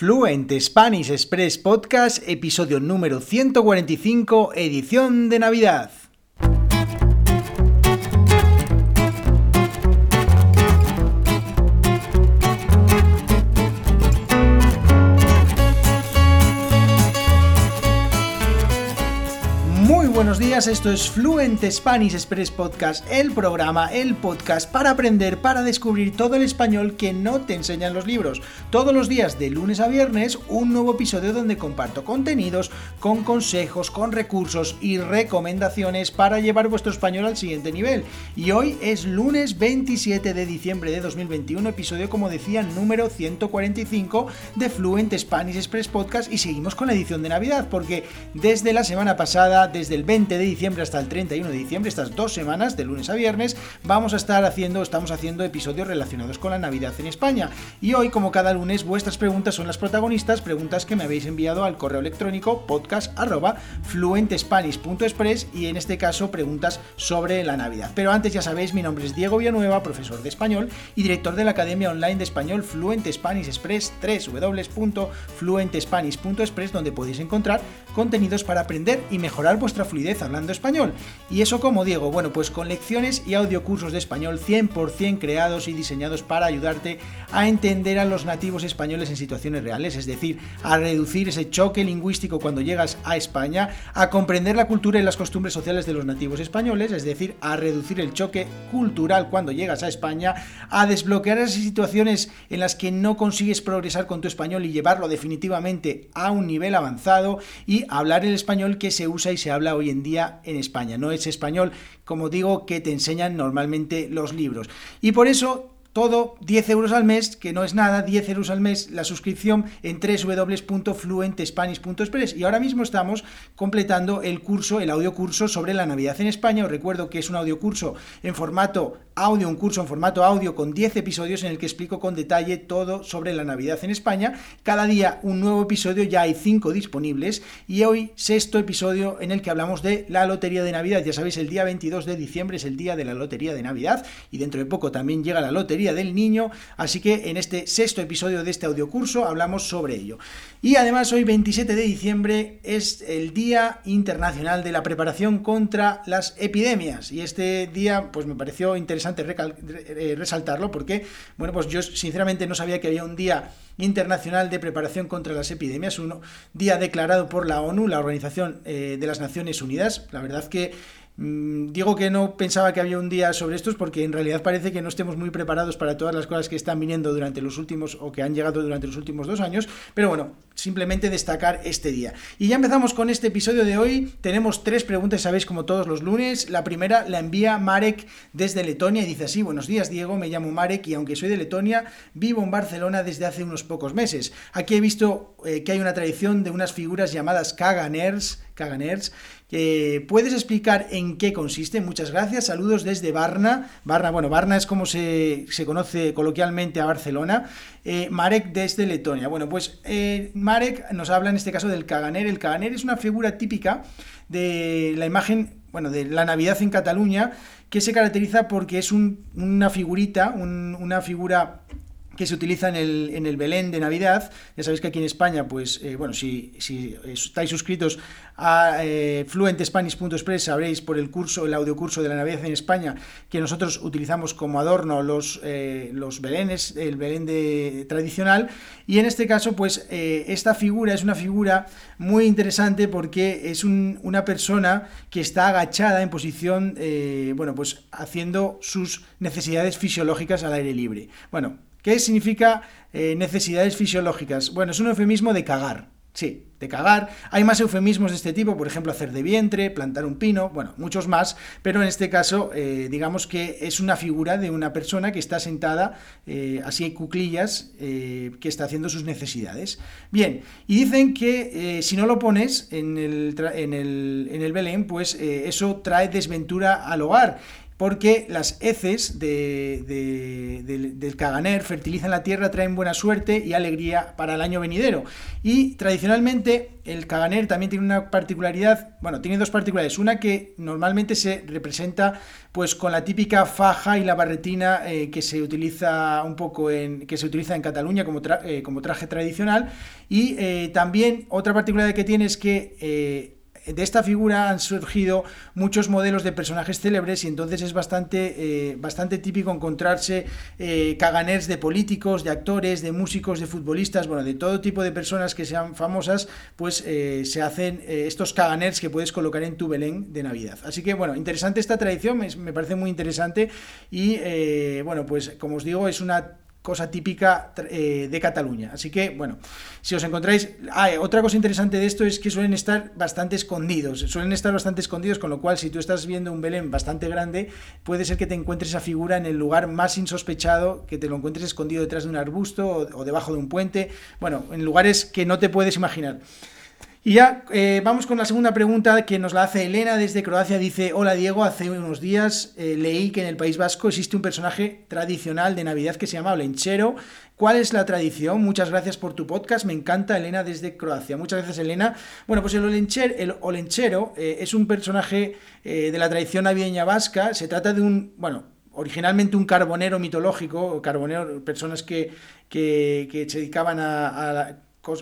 Fluent Spanish Express Podcast, episodio número 145, edición de Navidad. Buenos días, esto es Fluent Spanish Express Podcast, el programa, el podcast para aprender, para descubrir todo el español que no te enseñan los libros. Todos los días, de lunes a viernes, un nuevo episodio donde comparto contenidos con consejos, con recursos y recomendaciones para llevar vuestro español al siguiente nivel. Y hoy es lunes 27 de diciembre de 2021, episodio, como decía, número 145 de Fluent Spanish Express Podcast y seguimos con la edición de Navidad, porque desde la semana pasada, desde el 20 de diciembre hasta el 31 de diciembre, estas dos semanas, de lunes a viernes, vamos a estar haciendo, estamos haciendo episodios relacionados con la Navidad en España. Y hoy, como cada lunes, vuestras preguntas son las protagonistas, preguntas que me habéis enviado al correo electrónico podcast.fluentespanish.express y en este caso preguntas sobre la Navidad. Pero antes ya sabéis, mi nombre es Diego Villanueva, profesor de español y director de la Academia Online de Español Fluent Spanish Express, www.fluentespanish.express, donde podéis encontrar contenidos para aprender y mejorar vuestra fluidez hablando español. ¿Y eso como Diego? Bueno, pues con lecciones y audiocursos de español 100% creados y diseñados para ayudarte a entender a los nativos españoles en situaciones reales, es decir, a reducir ese choque lingüístico cuando llegas a España, a comprender la cultura y las costumbres sociales de los nativos españoles, es decir, a reducir el choque cultural cuando llegas a España, a desbloquear esas situaciones en las que no consigues progresar con tu español y llevarlo definitivamente a un nivel avanzado y hablar el español que se usa y se habla hoy en día en España. No es español, como digo, que te enseñan normalmente los libros. Y por eso todo 10 euros al mes, que no es nada, 10 euros al mes la suscripción en www.fluentespanish.express. Y ahora mismo estamos completando el curso, el audio curso sobre la Navidad en España. Os recuerdo que es un audio curso en formato audio, un curso en formato audio con 10 episodios en el que explico con detalle todo sobre la Navidad en España. Cada día un nuevo episodio, ya hay 5 disponibles. Y hoy, sexto episodio en el que hablamos de la Lotería de Navidad. Ya sabéis, el día 22 de diciembre es el día de la Lotería de Navidad. Y dentro de poco también llega la Lotería del Niño, así que en este sexto episodio de este audiocurso hablamos sobre ello. Y además hoy 27 de diciembre es el Día Internacional de la Preparación contra las Epidemias y este día pues me pareció interesante eh, resaltarlo porque bueno pues yo sinceramente no sabía que había un día internacional de preparación contra las epidemias, un día declarado por la ONU, la Organización eh, de las Naciones Unidas. La verdad que digo que no pensaba que había un día sobre estos porque en realidad parece que no estemos muy preparados para todas las cosas que están viniendo durante los últimos o que han llegado durante los últimos dos años, pero bueno, simplemente destacar este día. Y ya empezamos con este episodio de hoy. Tenemos tres preguntas, sabéis, como todos los lunes. La primera la envía Marek desde Letonia y dice así, buenos días Diego, me llamo Marek y aunque soy de Letonia, vivo en Barcelona desde hace unos pocos meses. Aquí he visto eh, que hay una tradición de unas figuras llamadas Kaganers, Kaganers ¿Puedes explicar en qué consiste? Muchas gracias. Saludos desde Varna. Varna, bueno, Varna es como se, conoce coloquialmente a Barcelona. Eh, Marek desde Letonia. Bueno, pues eh, Marek nos habla en este caso del Kaganer. El Kaganer es una figura típica de la imagen, bueno, de la Navidad en Cataluña, que se caracteriza porque es una figurita, una figura que se utiliza en el, en el Belén de Navidad. Ya sabéis que aquí en España, pues, eh, bueno, si, estáis suscritos a eh, sabréis por el curso, el audiocurso de la Navidad en España, que nosotros utilizamos como adorno los, eh, los belenes, el Belén de, tradicional. Y en este caso, pues, eh, esta figura es una figura muy interesante porque es una persona que está agachada en posición, bueno, pues, haciendo sus necesidades fisiológicas al aire libre. Bueno, ¿Qué significa eh, necesidades fisiológicas? Bueno, es un eufemismo de cagar. Sí, de cagar. Hay más eufemismos de este tipo, por ejemplo, hacer de vientre, plantar un pino, bueno, muchos más, pero en este caso, eh, digamos que es una figura de una persona que está sentada, eh, así hay cuclillas, que está haciendo sus necesidades. Bien, y dicen que si no lo pones en el, en el, en el Belén, pues eso trae desventura al hogar porque las heces del caganer fertilizan la tierra, traen buena suerte y alegría para el año venidero. Y tradicionalmente el caganer también tiene una particularidad, bueno, tiene dos particularidades. Una que normalmente se representa pues con la típica faja y la barretina eh, que se utiliza un poco en que se utiliza en Cataluña como, eh, como traje tradicional y eh, también otra particularidad que tiene es que de esta figura han surgido muchos modelos de personajes célebres y entonces es bastante, eh, bastante típico encontrarse eh, caganers de políticos, de actores, de músicos, de futbolistas, bueno, de todo tipo de personas que sean famosas, pues eh, se hacen estos caganers que puedes colocar en tu Belén de Navidad. Así que bueno, interesante esta tradición, me, me parece muy interesante y bueno, pues como os digo, es una cosa típica eh, de Cataluña. Así que, bueno, si os encontráis... Ah, otra cosa interesante de esto es que suelen estar bastante escondidos, suelen estar bastante escondidos, con lo cual si tú estás viendo un Belén bastante grande, puede ser que te encuentres esa figura en el lugar más insospechado, que te lo encuentres escondido detrás de un arbusto o debajo de un puente, bueno, en lugares que no te puedes imaginar. Y ya eh, vamos con la segunda pregunta que nos la hace Elena desde Croacia. Dice, hola Diego, hace unos días eh, leí que en el País Vasco existe un personaje tradicional de Navidad que se llama Olenchero. ¿Cuál es la tradición? Muchas gracias por tu podcast. Me encanta Elena desde Croacia. Muchas gracias Elena. Bueno, pues el Olenchero, eh, es un personaje de la tradición navideña vasca. Se trata de un, bueno, originalmente un carbonero mitológico, carbonero, personas que, que, se dedicaban a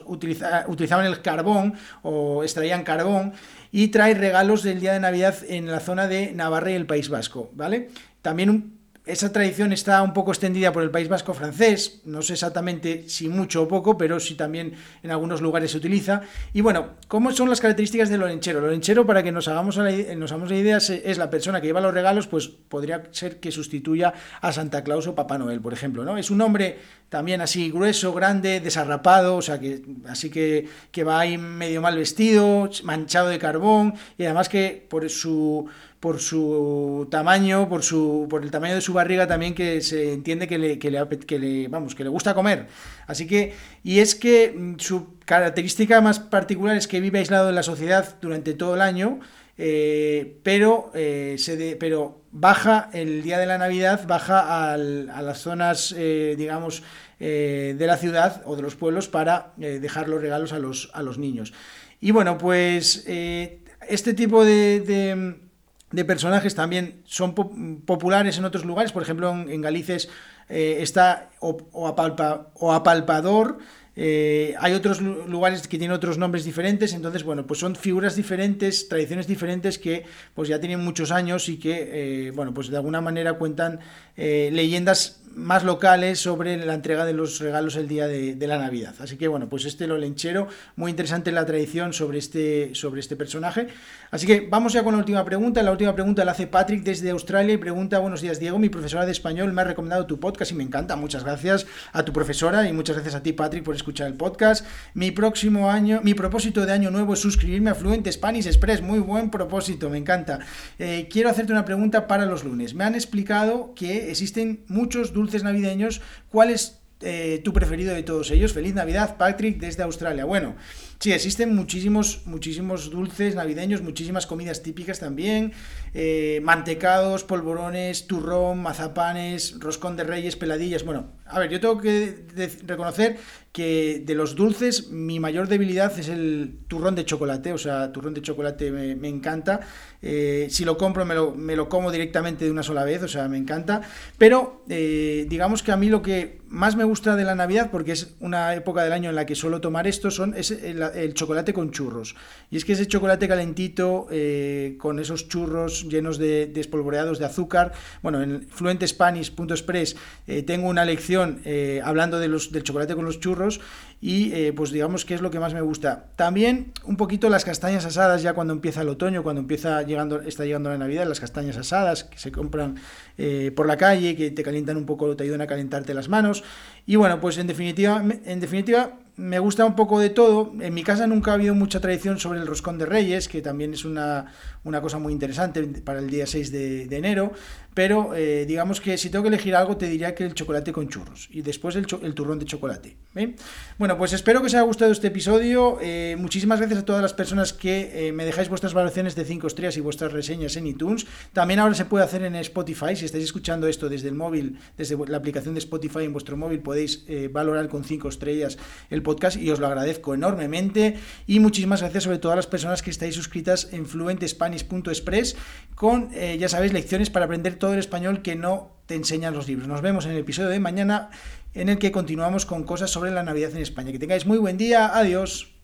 utilizaban el carbón o extraían carbón y trae regalos del día de Navidad en la zona de Navarra y el País Vasco, ¿vale? También un, esa tradición está un poco extendida por el País Vasco francés, no sé exactamente si mucho o poco, pero sí también en algunos lugares se utiliza. Y bueno, ¿cómo son las características del olenchero? El olenchero, para que nos hagamos, la, nos hagamos idea, es la persona que lleva los regalos, pues podría ser que sustituya a Santa Claus o Papá Noel, por ejemplo, ¿no? Es un hombre también así grueso, grande, desarrapado, o sea, que así que, que va ahí medio mal vestido, manchado de carbón, y además que por su por su tamaño, por su por el tamaño de su barriga también que se entiende que le, que le, vamos, que le gusta comer. Así que y es que mm, su característica más particular es que vive aislado de la sociedad durante todo el año, eh, pero eh, se pero baja el día de la Navidad, baja a las zonas, eh, digamos, de la ciudad o de los pueblos para dejar los regalos a los, a los niños. Y bueno, pues este tipo de personajes también son populares en otros lugares, por ejemplo en, Galicia eh, está o, apalpa, o Apalpador, eh, hay otros lugares que tienen otros nombres diferentes, entonces, bueno, pues son figuras diferentes, tradiciones diferentes que pues ya tienen muchos años y que, eh, bueno, pues de alguna manera cuentan leyendas más locales sobre la entrega de los regalos el día de, la Navidad. Así que bueno, pues este lo lenchero, muy interesante la tradición sobre este, sobre este personaje. Así que vamos ya con la última pregunta. La última pregunta la hace Patrick desde Australia y pregunta, buenos días Diego, mi profesora de español me ha recomendado tu podcast y me encanta. Muchas gracias a tu profesora y muchas gracias a ti Patrick por escuchar el podcast. Mi próximo año, mi propósito de año nuevo es suscribirme a Fluent Spanish Express. Muy buen propósito, me encanta. Eh, quiero hacerte una pregunta para los lunes. Me han explicado que existen muchos dulces navideños, ¿cuál es eh, tu preferido de todos ellos? Feliz Navidad, Patrick, desde Australia. Bueno, sí, existen muchísimos, muchísimos dulces navideños, muchísimas comidas típicas también, eh, mantecados, polvorones, turrón, mazapanes, roscón de reyes, peladillas. Bueno, a ver, yo tengo que reconocer de los dulces mi mayor debilidad es el turrón de chocolate, o sea, turrón de chocolate me, encanta. Eh, si lo compro me lo, me como directamente de una sola vez, o sea, me encanta. Pero eh, digamos que a mí lo que más me gusta de la Navidad, porque es una época del año en la que suelo tomar esto, son, es el, chocolate con churros. Y es que ese chocolate calentito, eh, con esos churros llenos de, de, espolvoreados de azúcar, bueno, en fluentespanish.express tengo una lección hablando de los, del chocolate con los churros, y eh, pues digamos que es lo que más me gusta. También un poquito las castañas asadas ya cuando empieza el otoño, cuando empieza llegando, está llegando la Navidad, las castañas asadas que se compran eh, por la calle, que te calientan un poco, te ayudan a calentarte las manos. Y bueno, pues en definitiva, en definitiva me gusta un poco de todo. En mi casa nunca ha habido mucha tradición sobre el roscón de reyes, que también es una, una cosa muy interesante para el día 6 de, enero. pero eh, digamos que si tengo que elegir algo te diría que el chocolate con churros y después el, turrón de chocolate. Bueno, pues espero que os haya gustado este episodio. Eh, muchísimas gracias a todas las personas que me dejáis vuestras valoraciones de 5 estrellas y vuestras reseñas en iTunes. También ahora se puede hacer en Spotify. Si estáis escuchando esto desde el móvil, desde la aplicación de Spotify en vuestro móvil, podéis valorar con 5 estrellas el podcast y os lo agradezco enormemente. Y muchísimas gracias sobre todas las personas que estáis suscritas en fluentespanish.express con, eh, ya sabéis, lecciones para aprender todo el español que no te enseñan los libros. Nos vemos en el episodio de mañana en el que continuamos con cosas sobre la Navidad en España. Que tengáis muy buen día. Adiós.